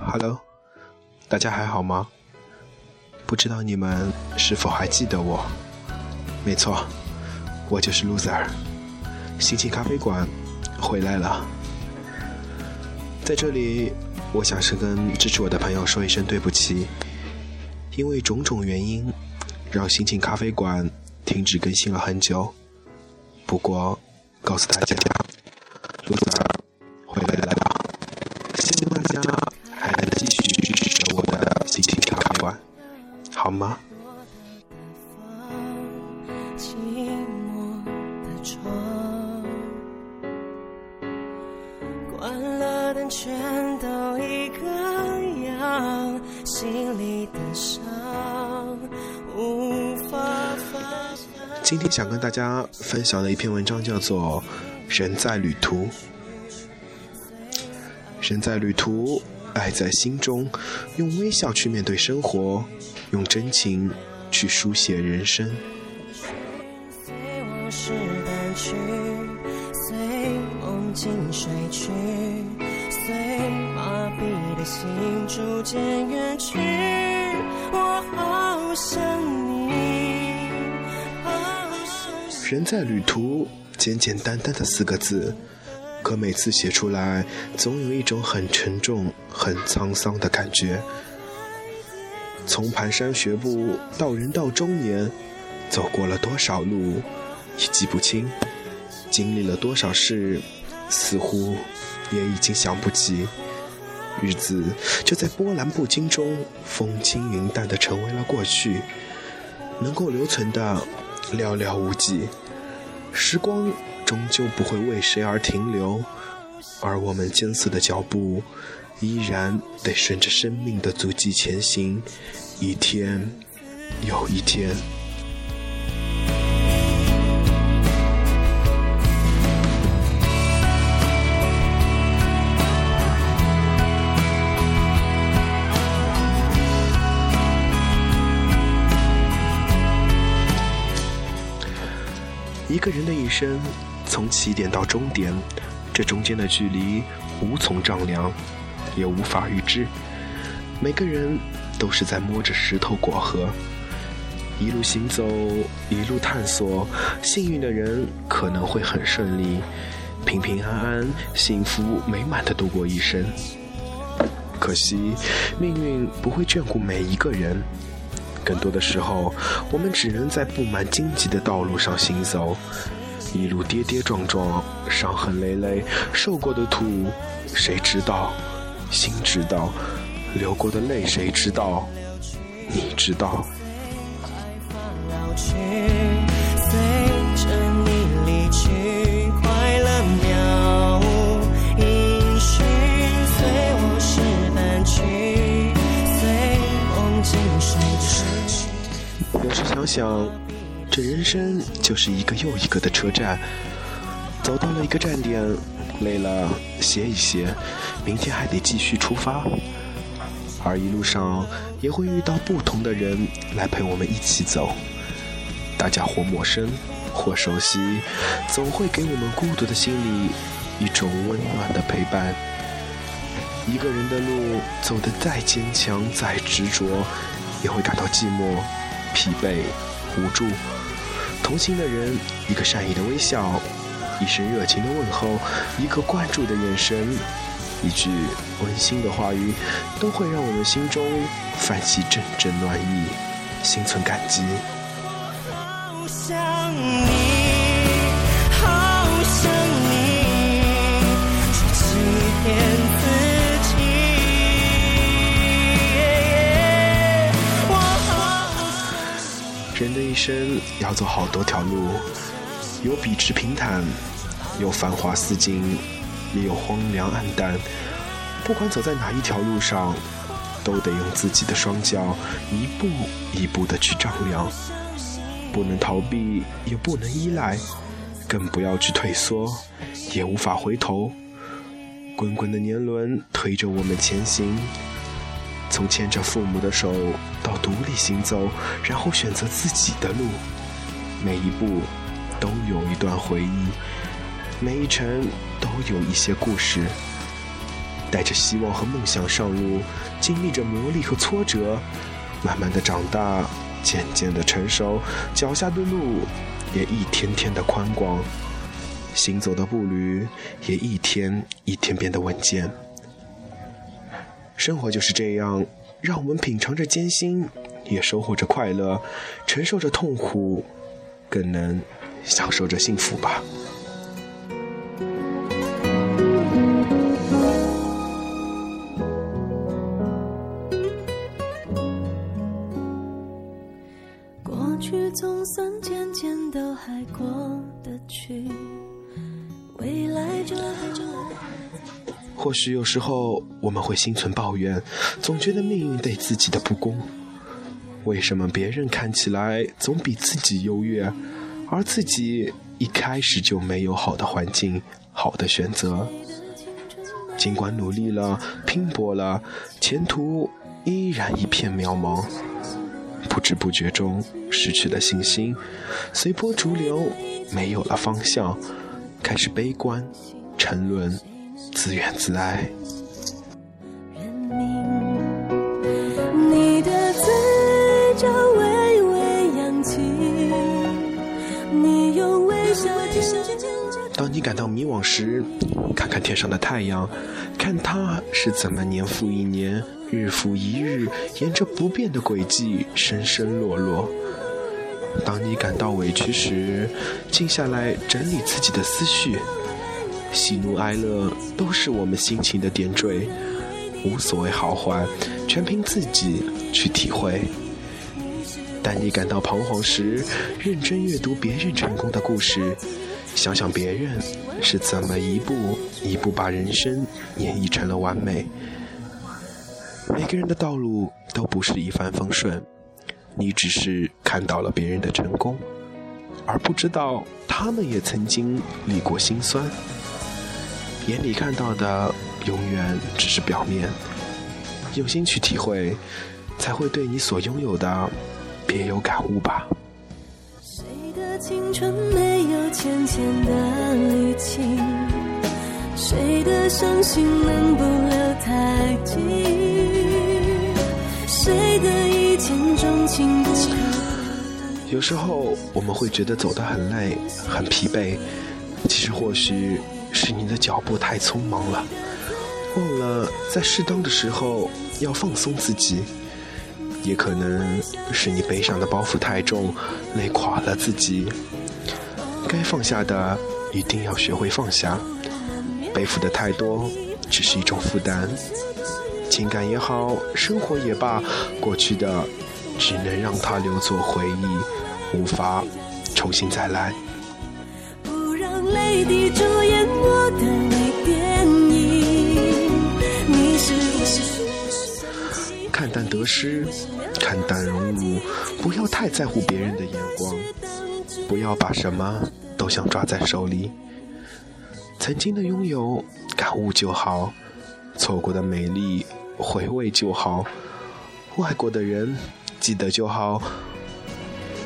Hello，大家还好吗？不知道你们是否还记得我？没错，我就是 Loser。心情咖啡馆回来了，在这里，我想是跟支持我的朋友说一声对不起，因为种种原因，让心情咖啡馆停止更新了很久。不过，告诉大家，Loser 今天想跟大家分享的一篇文章叫做《人在旅途》。人在旅途，爱在心中，用微笑去面对生活，用真情去书写人生。静睡去，随麻痹的心逐渐远去。我好想你人在旅途，简简单单的四个字，可每次写出来，总有一种很沉重、很沧桑的感觉。从蹒跚学步到人到中年，走过了多少路，已记不清；经历了多少事，似乎也已经想不起。日子就在波澜不惊中，风轻云淡的成为了过去。能够留存的。寥寥无几，时光终究不会为谁而停留，而我们艰涩的脚步，依然得顺着生命的足迹前行，一天又一天。一个人的一生，从起点到终点，这中间的距离无从丈量，也无法预知。每个人都是在摸着石头过河，一路行走，一路探索。幸运的人可能会很顺利，平平安安、幸福美满的度过一生。可惜，命运不会眷顾每一个人。更多的时候，我们只能在布满荆棘的道路上行走，一路跌跌撞撞，伤痕累累，受过的苦，谁知道？心知道，流过的泪，谁知道？你知道。想想，这人生就是一个又一个的车站，走到了一个站点，累了歇一歇，明天还得继续出发。而一路上也会遇到不同的人来陪我们一起走，大家或陌生，或熟悉，总会给我们孤独的心里一种温暖的陪伴。一个人的路走得再坚强，再执着，也会感到寂寞。疲惫、无助，同行的人一个善意的微笑，一声热情的问候，一个关注的眼神，一句温馨的话语，都会让我们心中泛起阵阵暖意，心存感激我好想你好想你。人的一生要走好多条路，有笔直平坦，有繁华似锦，也有荒凉暗淡。不管走在哪一条路上，都得用自己的双脚一步一步的去丈量。不能逃避，也不能依赖，更不要去退缩，也无法回头。滚滚的年轮推着我们前行。从牵着父母的手到独立行走，然后选择自己的路，每一步都有一段回忆，每一程都有一些故事。带着希望和梦想上路，经历着磨砺和挫折，慢慢的长大，渐渐的成熟，脚下的路也一天天的宽广，行走的步履也一天一天变得稳健。生活就是这样，让我们品尝着艰辛，也收获着快乐，承受着痛苦，更能享受着幸福吧。或许有时候我们会心存抱怨，总觉得命运对自己的不公。为什么别人看起来总比自己优越，而自己一开始就没有好的环境、好的选择？尽管努力了、拼搏了，前途依然一片渺茫。不知不觉中失去了信心，随波逐流，没有了方向，开始悲观、沉沦。自怨自艾。当你感到迷惘时，看看天上的太阳，看它是怎么年复一年、日复一日，沿着不变的轨迹升升落落。当你感到委屈时，静下来整理自己的思绪。喜怒哀乐都是我们心情的点缀，无所谓好坏，全凭自己去体会。当你感到彷徨时，认真阅读别人成功的故事，想想别人是怎么一步一步把人生演绎成了完美。每个人的道路都不是一帆风顺，你只是看到了别人的成功，而不知道他们也曾经历过辛酸。眼里看到的永远只是表面，用心去体会，才会对你所拥有的别有感悟吧。谁的青春没有浅浅的？谁的伤心能不留太久？谁的一见钟情不可？有时候我们会觉得走得很累、很疲惫，其实或许。是你的脚步太匆忙了，忘了在适当的时候要放松自己；也可能是你背上的包袱太重，累垮了自己。该放下的一定要学会放下，背负的太多只是一种负担。情感也好，生活也罢，过去的只能让它留作回忆，无法重新再来。泪滴主演我的微电影。你是我看淡得失，看淡荣辱，不要太在乎别人的眼光，不要把什么都想抓在手里。曾经的拥有，感悟就好；错过的美丽，回味就好；爱过的人，记得就好。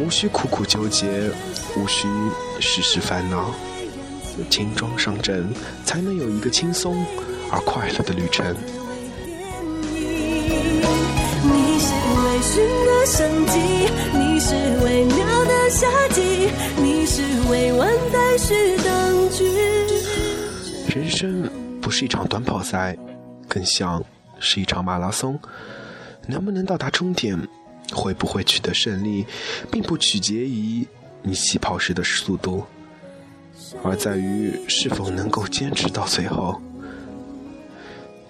无需苦苦纠结，无需时时烦恼。轻装上阵，才能有一个轻松而快乐的旅程。你是微醺的生机，你是微妙的夏季，你是未完待续等句。人生不是一场短跑赛，更像是一场马拉松。能不能到达终点，会不会取得胜利，并不取决于你起跑时的速度。而在于是否能够坚持到最后。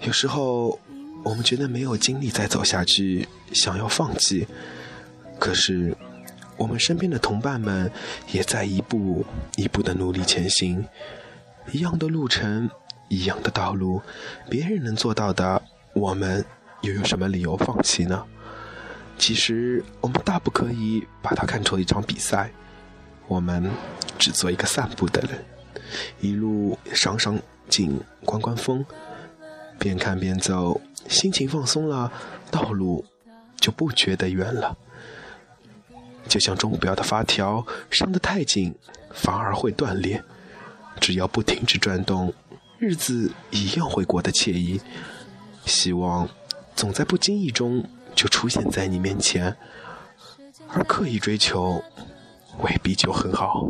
有时候，我们觉得没有精力再走下去，想要放弃。可是，我们身边的同伴们也在一步一步的努力前行。一样的路程，一样的道路，别人能做到的，我们又有什么理由放弃呢？其实，我们大不可以把它看作一场比赛。我们。只做一个散步的人，一路赏赏景、观观风，边看边走，心情放松了，道路就不觉得远了。就像钟表的发条，上得太紧反而会断裂。只要不停止转动，日子一样会过得惬意。希望总在不经意中就出现在你面前，而刻意追求未必就很好。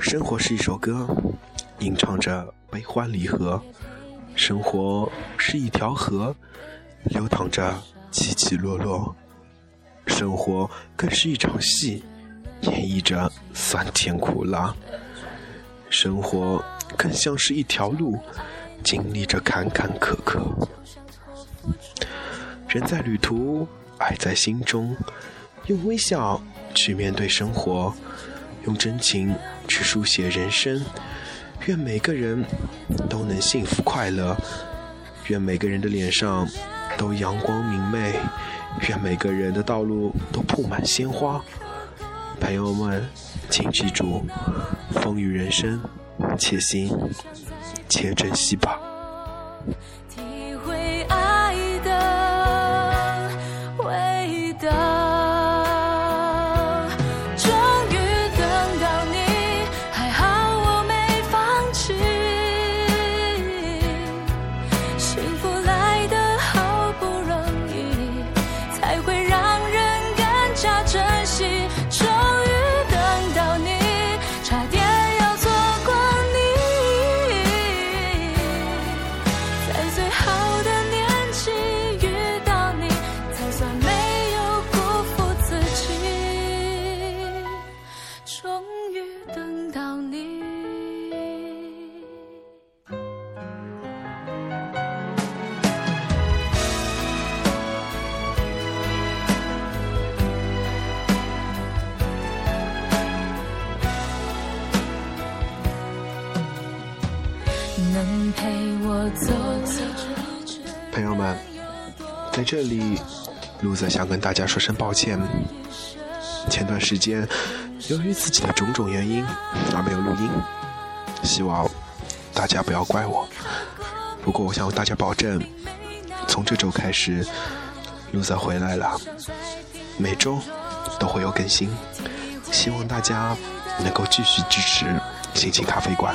生活是一首歌，吟唱着悲欢离合；生活是一条河，流淌着起起落落；生活更是一场戏。演绎着酸甜苦辣，生活更像是一条路，经历着坎坎坷坷。人在旅途，爱在心中，用微笑去面对生活，用真情去书写人生。愿每个人都能幸福快乐，愿每个人的脸上都阳光明媚，愿每个人的道路都铺满鲜花。朋友们，请记住，风雨人生，且行且珍惜吧。朋友们，在这里，路泽想跟大家说声抱歉。前段时间，由于自己的种种原因而没有录音，希望大家不要怪我。不过，我想和大家保证，从这周开始，路泽回来了，每周都会有更新。希望大家能够继续支持心情咖啡馆。